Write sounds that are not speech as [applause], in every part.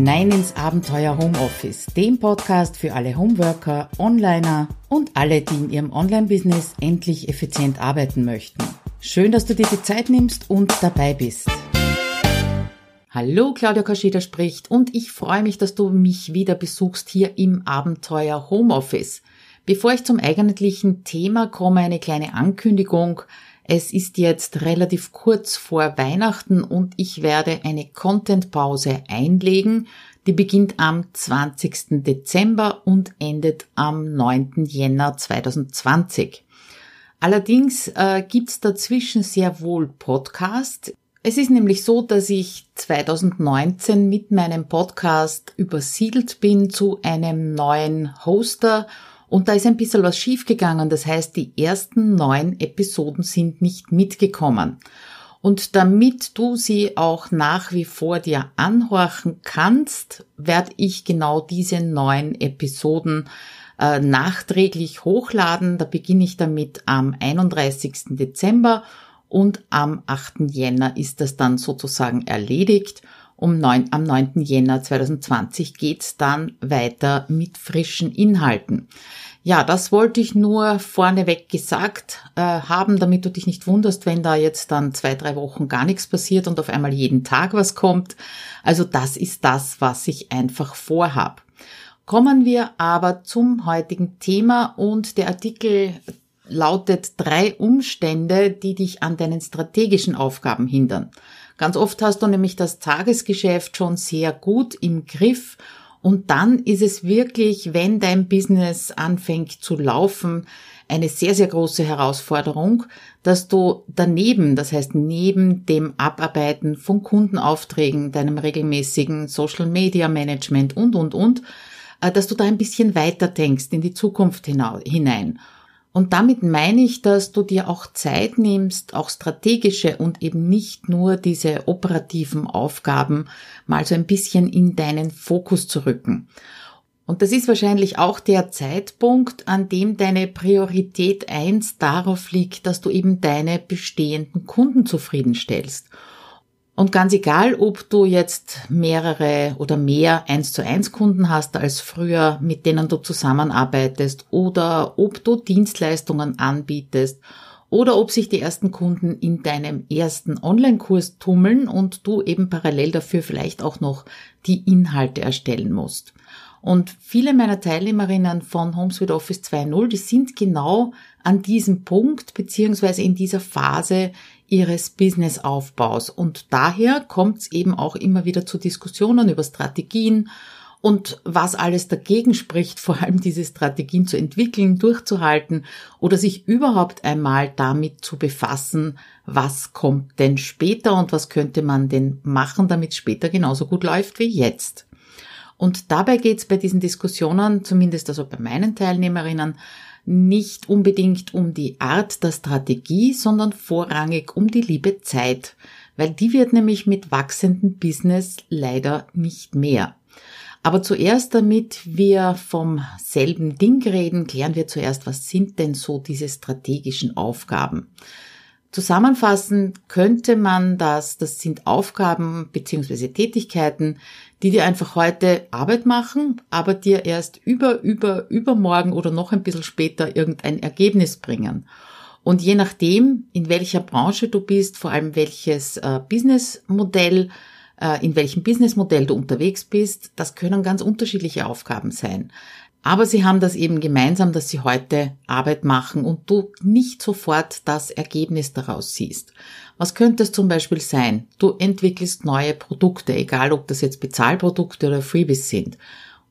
hinein ins Abenteuer Homeoffice, dem Podcast für alle Homeworker, Onliner und alle, die in ihrem Online-Business endlich effizient arbeiten möchten. Schön, dass du dir die Zeit nimmst und dabei bist. Hallo, Claudia Kascheda spricht und ich freue mich, dass du mich wieder besuchst hier im Abenteuer Homeoffice. Bevor ich zum eigentlichen Thema komme, eine kleine Ankündigung. Es ist jetzt relativ kurz vor Weihnachten und ich werde eine Contentpause einlegen. Die beginnt am 20. Dezember und endet am 9. Jänner 2020. Allerdings äh, gibt's dazwischen sehr wohl Podcast. Es ist nämlich so, dass ich 2019 mit meinem Podcast übersiedelt bin zu einem neuen Hoster und da ist ein bisschen was schiefgegangen. Das heißt, die ersten neun Episoden sind nicht mitgekommen. Und damit du sie auch nach wie vor dir anhorchen kannst, werde ich genau diese neun Episoden äh, nachträglich hochladen. Da beginne ich damit am 31. Dezember und am 8. Jänner ist das dann sozusagen erledigt. Um 9, am 9. Jänner 2020 geht's dann weiter mit frischen Inhalten. Ja, das wollte ich nur vorneweg gesagt äh, haben, damit du dich nicht wunderst, wenn da jetzt dann zwei, drei Wochen gar nichts passiert und auf einmal jeden Tag was kommt. Also das ist das, was ich einfach vorhab. Kommen wir aber zum heutigen Thema und der Artikel lautet drei Umstände, die dich an deinen strategischen Aufgaben hindern. Ganz oft hast du nämlich das Tagesgeschäft schon sehr gut im Griff und dann ist es wirklich, wenn dein Business anfängt zu laufen, eine sehr, sehr große Herausforderung, dass du daneben, das heißt neben dem Abarbeiten von Kundenaufträgen, deinem regelmäßigen Social Media Management und, und, und, äh, dass du da ein bisschen weiter denkst in die Zukunft hinein und damit meine ich, dass du dir auch Zeit nimmst, auch strategische und eben nicht nur diese operativen Aufgaben mal so ein bisschen in deinen Fokus zu rücken. Und das ist wahrscheinlich auch der Zeitpunkt, an dem deine Priorität eins darauf liegt, dass du eben deine bestehenden Kunden zufriedenstellst und ganz egal, ob du jetzt mehrere oder mehr 1 zu 1 Kunden hast als früher, mit denen du zusammenarbeitest oder ob du Dienstleistungen anbietest oder ob sich die ersten Kunden in deinem ersten Online-Kurs tummeln und du eben parallel dafür vielleicht auch noch die Inhalte erstellen musst. Und viele meiner Teilnehmerinnen von HomeSuite Office 2.0, die sind genau an diesem Punkt beziehungsweise in dieser Phase ihres Businessaufbaus. Und daher kommt es eben auch immer wieder zu Diskussionen über Strategien und was alles dagegen spricht, [laughs] vor allem diese Strategien zu entwickeln, durchzuhalten oder sich überhaupt einmal damit zu befassen, was kommt denn später und was könnte man denn machen, damit später genauso gut läuft wie jetzt. Und dabei geht es bei diesen Diskussionen, zumindest also bei meinen Teilnehmerinnen, nicht unbedingt um die Art der Strategie, sondern vorrangig um die liebe Zeit, weil die wird nämlich mit wachsendem Business leider nicht mehr. Aber zuerst, damit wir vom selben Ding reden, klären wir zuerst, was sind denn so diese strategischen Aufgaben? Zusammenfassend könnte man das, das sind Aufgaben beziehungsweise Tätigkeiten, die dir einfach heute Arbeit machen, aber dir erst über, über, übermorgen oder noch ein bisschen später irgendein Ergebnis bringen. Und je nachdem, in welcher Branche du bist, vor allem welches äh, Businessmodell, äh, in welchem Businessmodell du unterwegs bist, das können ganz unterschiedliche Aufgaben sein. Aber sie haben das eben gemeinsam, dass sie heute Arbeit machen und du nicht sofort das Ergebnis daraus siehst. Was könnte es zum Beispiel sein? Du entwickelst neue Produkte, egal ob das jetzt Bezahlprodukte oder Freebies sind.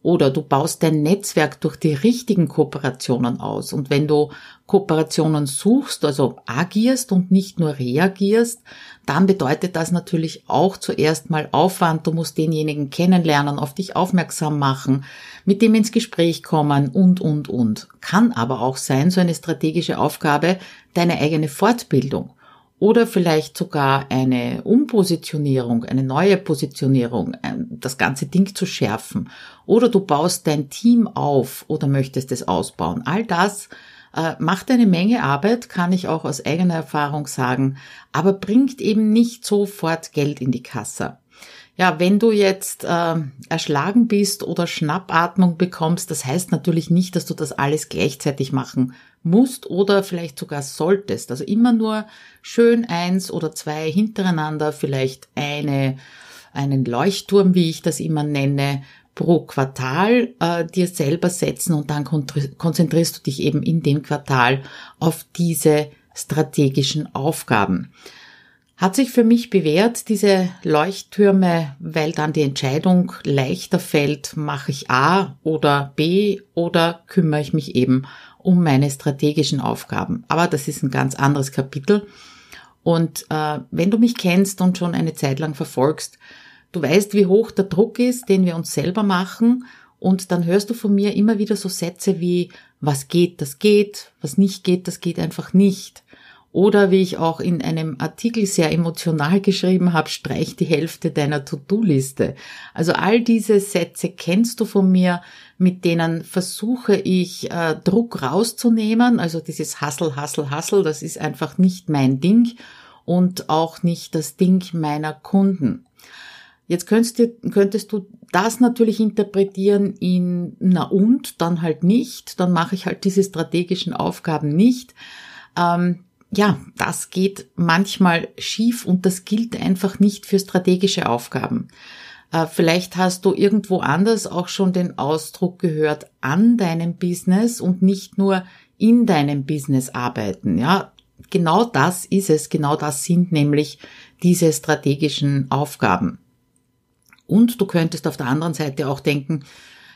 Oder du baust dein Netzwerk durch die richtigen Kooperationen aus. Und wenn du Kooperationen suchst, also agierst und nicht nur reagierst, dann bedeutet das natürlich auch zuerst mal Aufwand. Du musst denjenigen kennenlernen, auf dich aufmerksam machen, mit dem ins Gespräch kommen und, und, und. Kann aber auch sein, so eine strategische Aufgabe, deine eigene Fortbildung oder vielleicht sogar eine Umpositionierung, eine neue Positionierung, das ganze Ding zu schärfen. Oder du baust dein Team auf oder möchtest es ausbauen. All das äh, macht eine Menge Arbeit, kann ich auch aus eigener Erfahrung sagen, aber bringt eben nicht sofort Geld in die Kasse. Ja, wenn du jetzt äh, erschlagen bist oder Schnappatmung bekommst, das heißt natürlich nicht, dass du das alles gleichzeitig machen musst oder vielleicht sogar solltest. Also immer nur schön eins oder zwei hintereinander, vielleicht eine, einen Leuchtturm, wie ich das immer nenne, pro Quartal äh, dir selber setzen und dann konzentrierst du dich eben in dem Quartal auf diese strategischen Aufgaben. Hat sich für mich bewährt, diese Leuchttürme, weil dann die Entscheidung leichter fällt, mache ich A oder B oder kümmere ich mich eben um meine strategischen Aufgaben. Aber das ist ein ganz anderes Kapitel. Und äh, wenn du mich kennst und schon eine Zeit lang verfolgst, du weißt, wie hoch der Druck ist, den wir uns selber machen. Und dann hörst du von mir immer wieder so Sätze wie, was geht, das geht, was nicht geht, das geht einfach nicht. Oder wie ich auch in einem Artikel sehr emotional geschrieben habe, streich die Hälfte deiner To-Do-Liste. Also all diese Sätze kennst du von mir, mit denen versuche ich äh, Druck rauszunehmen. Also dieses Hassel, Hassel, Hassel, das ist einfach nicht mein Ding und auch nicht das Ding meiner Kunden. Jetzt könntest du, könntest du das natürlich interpretieren in na und, dann halt nicht, dann mache ich halt diese strategischen Aufgaben nicht. Ähm, ja, das geht manchmal schief und das gilt einfach nicht für strategische Aufgaben. Äh, vielleicht hast du irgendwo anders auch schon den Ausdruck gehört an deinem Business und nicht nur in deinem Business arbeiten. Ja, genau das ist es. Genau das sind nämlich diese strategischen Aufgaben. Und du könntest auf der anderen Seite auch denken,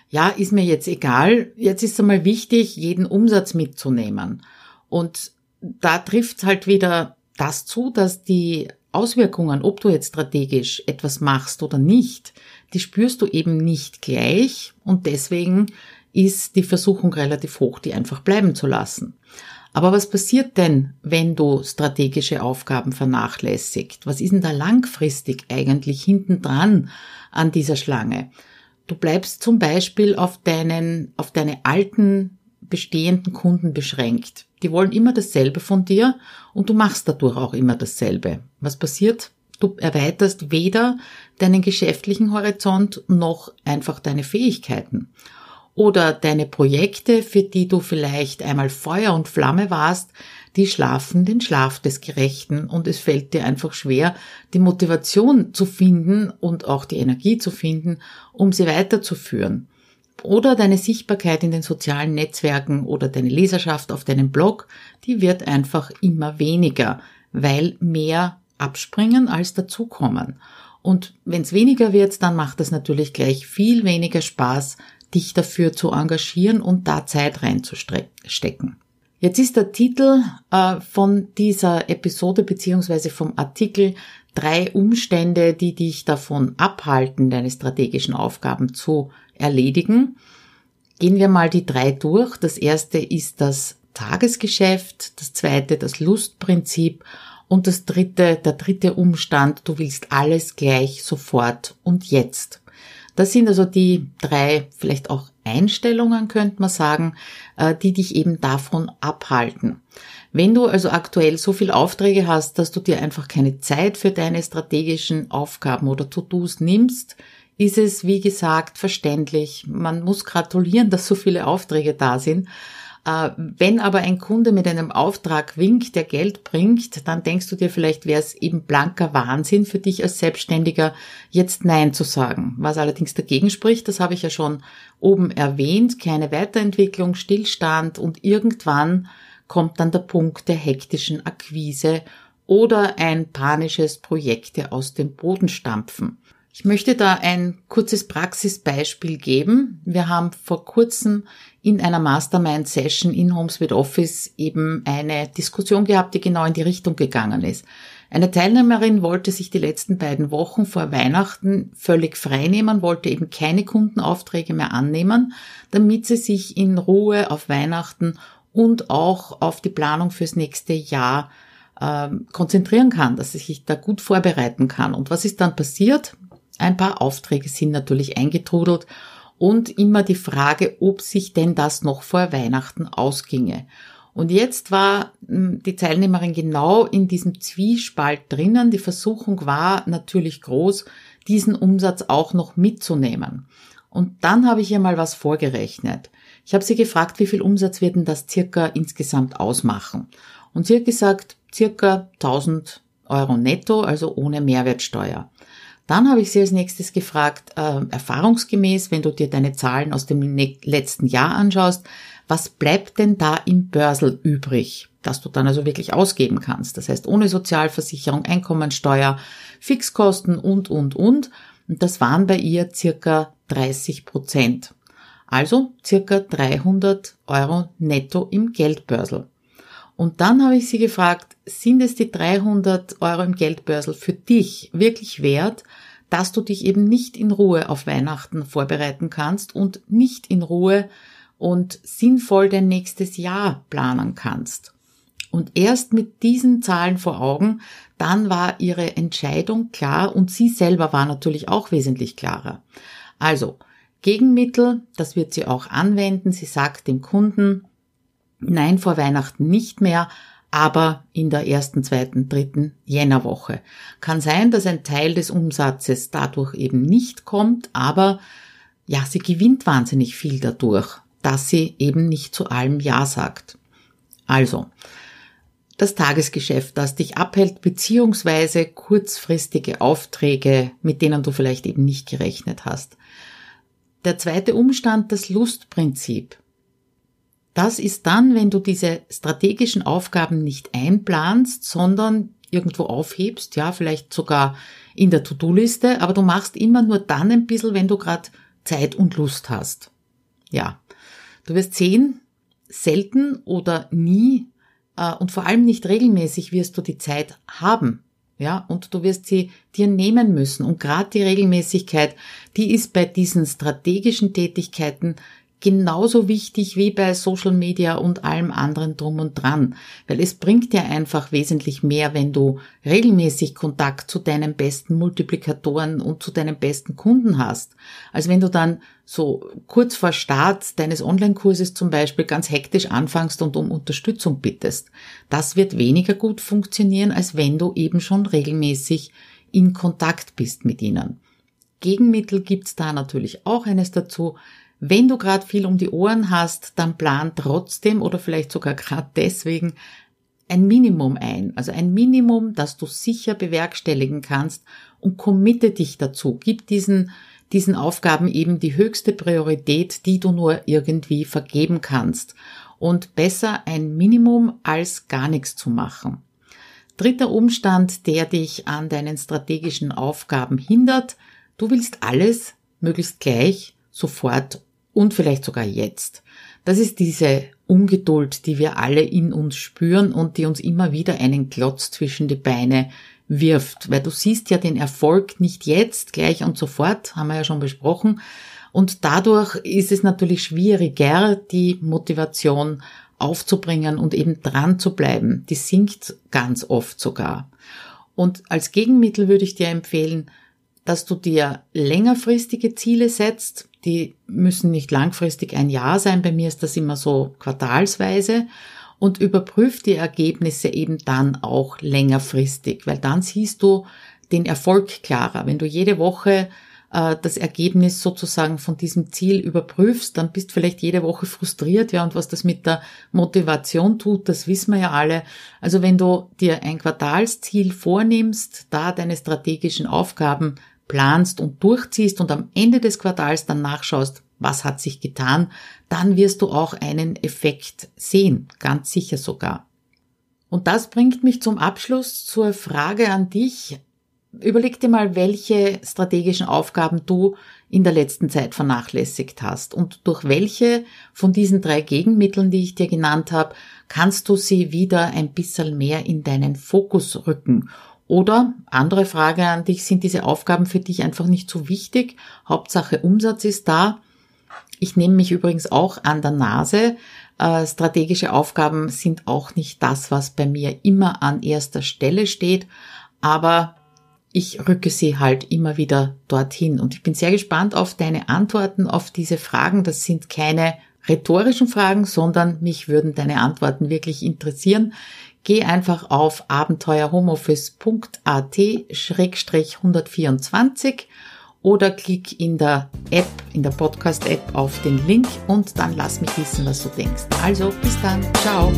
ja, ist mir jetzt egal. Jetzt ist es einmal wichtig, jeden Umsatz mitzunehmen. Und da trifft halt wieder das zu, dass die Auswirkungen, ob du jetzt strategisch etwas machst oder nicht, die spürst du eben nicht gleich und deswegen ist die Versuchung relativ hoch, die einfach bleiben zu lassen. Aber was passiert denn, wenn du strategische Aufgaben vernachlässigt? Was ist denn da langfristig eigentlich hinten dran an dieser Schlange? Du bleibst zum Beispiel auf deinen, auf deine alten bestehenden Kunden beschränkt. Die wollen immer dasselbe von dir und du machst dadurch auch immer dasselbe. Was passiert? Du erweiterst weder deinen geschäftlichen Horizont noch einfach deine Fähigkeiten. Oder deine Projekte, für die du vielleicht einmal Feuer und Flamme warst, die schlafen den Schlaf des Gerechten und es fällt dir einfach schwer, die Motivation zu finden und auch die Energie zu finden, um sie weiterzuführen oder deine Sichtbarkeit in den sozialen Netzwerken oder deine Leserschaft auf deinem Blog, die wird einfach immer weniger, weil mehr abspringen als dazukommen. Und wenn es weniger wird, dann macht es natürlich gleich viel weniger Spaß, dich dafür zu engagieren und da Zeit reinzustecken. Jetzt ist der Titel äh, von dieser Episode beziehungsweise vom Artikel drei Umstände, die dich davon abhalten, deine strategischen Aufgaben zu erledigen. Gehen wir mal die drei durch. Das erste ist das Tagesgeschäft, das zweite das Lustprinzip und das dritte, der dritte Umstand, du willst alles gleich, sofort und jetzt. Das sind also die drei vielleicht auch Einstellungen, könnte man sagen, äh, die dich eben davon abhalten. Wenn du also aktuell so viel Aufträge hast, dass du dir einfach keine Zeit für deine strategischen Aufgaben oder To-Dos nimmst, ist es, wie gesagt, verständlich. Man muss gratulieren, dass so viele Aufträge da sind. Äh, wenn aber ein Kunde mit einem Auftrag winkt, der Geld bringt, dann denkst du dir vielleicht, wäre es eben blanker Wahnsinn für dich als Selbstständiger, jetzt Nein zu sagen. Was allerdings dagegen spricht, das habe ich ja schon oben erwähnt, keine Weiterentwicklung, Stillstand und irgendwann kommt dann der Punkt der hektischen Akquise oder ein panisches Projekte aus dem Boden stampfen. Ich möchte da ein kurzes Praxisbeispiel geben. Wir haben vor kurzem in einer Mastermind-Session in Homes with Office eben eine Diskussion gehabt, die genau in die Richtung gegangen ist. Eine Teilnehmerin wollte sich die letzten beiden Wochen vor Weihnachten völlig freinehmen, wollte eben keine Kundenaufträge mehr annehmen, damit sie sich in Ruhe auf Weihnachten und auch auf die Planung fürs nächste Jahr äh, konzentrieren kann, dass sie sich da gut vorbereiten kann. Und was ist dann passiert? Ein paar Aufträge sind natürlich eingetrudelt und immer die Frage, ob sich denn das noch vor Weihnachten ausginge. Und jetzt war hm, die Teilnehmerin genau in diesem Zwiespalt drinnen. Die Versuchung war natürlich groß, diesen Umsatz auch noch mitzunehmen. Und dann habe ich ihr mal was vorgerechnet. Ich habe sie gefragt, wie viel Umsatz wird denn das circa insgesamt ausmachen? Und sie hat gesagt, circa 1000 Euro netto, also ohne Mehrwertsteuer. Dann habe ich sie als nächstes gefragt, äh, erfahrungsgemäß, wenn du dir deine Zahlen aus dem letzten Jahr anschaust, was bleibt denn da im Börsel übrig, das du dann also wirklich ausgeben kannst? Das heißt, ohne Sozialversicherung, Einkommensteuer, Fixkosten und, und, und. Und das waren bei ihr circa 30 Prozent. Also circa 300 Euro netto im Geldbörsel. Und dann habe ich sie gefragt, sind es die 300 Euro im Geldbörsel für dich wirklich wert, dass du dich eben nicht in Ruhe auf Weihnachten vorbereiten kannst und nicht in Ruhe und sinnvoll dein nächstes Jahr planen kannst. Und erst mit diesen Zahlen vor Augen, dann war ihre Entscheidung klar und sie selber war natürlich auch wesentlich klarer. Also, Gegenmittel, das wird sie auch anwenden. Sie sagt dem Kunden, Nein, vor Weihnachten nicht mehr, aber in der ersten, zweiten, dritten Jännerwoche. Kann sein, dass ein Teil des Umsatzes dadurch eben nicht kommt, aber ja, sie gewinnt wahnsinnig viel dadurch, dass sie eben nicht zu allem Ja sagt. Also, das Tagesgeschäft, das dich abhält, beziehungsweise kurzfristige Aufträge, mit denen du vielleicht eben nicht gerechnet hast. Der zweite Umstand, das Lustprinzip. Das ist dann, wenn du diese strategischen Aufgaben nicht einplanst, sondern irgendwo aufhebst, ja, vielleicht sogar in der To-Do-Liste, aber du machst immer nur dann ein bisschen, wenn du gerade Zeit und Lust hast. Ja, du wirst sehen, selten oder nie äh, und vor allem nicht regelmäßig wirst du die Zeit haben. Ja, und du wirst sie dir nehmen müssen. Und gerade die Regelmäßigkeit, die ist bei diesen strategischen Tätigkeiten genauso wichtig wie bei Social Media und allem anderen drum und dran, weil es bringt dir einfach wesentlich mehr, wenn du regelmäßig Kontakt zu deinen besten Multiplikatoren und zu deinen besten Kunden hast, als wenn du dann so kurz vor Start deines Online-Kurses zum Beispiel ganz hektisch anfangst und um Unterstützung bittest. Das wird weniger gut funktionieren, als wenn du eben schon regelmäßig in Kontakt bist mit ihnen. Gegenmittel gibt's da natürlich auch eines dazu, wenn du gerade viel um die Ohren hast, dann plan trotzdem oder vielleicht sogar gerade deswegen ein Minimum ein. Also ein Minimum, das du sicher bewerkstelligen kannst und committe dich dazu. Gib diesen, diesen Aufgaben eben die höchste Priorität, die du nur irgendwie vergeben kannst. Und besser ein Minimum als gar nichts zu machen. Dritter Umstand, der dich an deinen strategischen Aufgaben hindert. Du willst alles möglichst gleich, sofort und vielleicht sogar jetzt. Das ist diese Ungeduld, die wir alle in uns spüren und die uns immer wieder einen Klotz zwischen die Beine wirft, weil du siehst ja den Erfolg nicht jetzt, gleich und sofort, haben wir ja schon besprochen, und dadurch ist es natürlich schwieriger, die Motivation aufzubringen und eben dran zu bleiben. Die sinkt ganz oft sogar. Und als Gegenmittel würde ich dir empfehlen, dass du dir längerfristige Ziele setzt, die müssen nicht langfristig ein Jahr sein. Bei mir ist das immer so quartalsweise und überprüf die Ergebnisse eben dann auch längerfristig, weil dann siehst du den Erfolg klarer. Wenn du jede Woche äh, das Ergebnis sozusagen von diesem Ziel überprüfst, dann bist vielleicht jede Woche frustriert, ja, und was das mit der Motivation tut, das wissen wir ja alle. Also wenn du dir ein Quartalsziel vornimmst, da deine strategischen Aufgaben planst und durchziehst und am Ende des Quartals dann nachschaust, was hat sich getan, dann wirst du auch einen Effekt sehen, ganz sicher sogar. Und das bringt mich zum Abschluss zur Frage an dich. Überleg dir mal, welche strategischen Aufgaben du in der letzten Zeit vernachlässigt hast und durch welche von diesen drei Gegenmitteln, die ich dir genannt habe, kannst du sie wieder ein bisschen mehr in deinen Fokus rücken oder andere Frage an dich, sind diese Aufgaben für dich einfach nicht so wichtig? Hauptsache Umsatz ist da. Ich nehme mich übrigens auch an der Nase. Äh, strategische Aufgaben sind auch nicht das, was bei mir immer an erster Stelle steht, aber ich rücke sie halt immer wieder dorthin. Und ich bin sehr gespannt auf deine Antworten auf diese Fragen. Das sind keine rhetorischen Fragen, sondern mich würden deine Antworten wirklich interessieren. Geh einfach auf abenteuerhomeoffice.at-124 oder klick in der App, in der Podcast-App auf den Link und dann lass mich wissen, was du denkst. Also bis dann, ciao.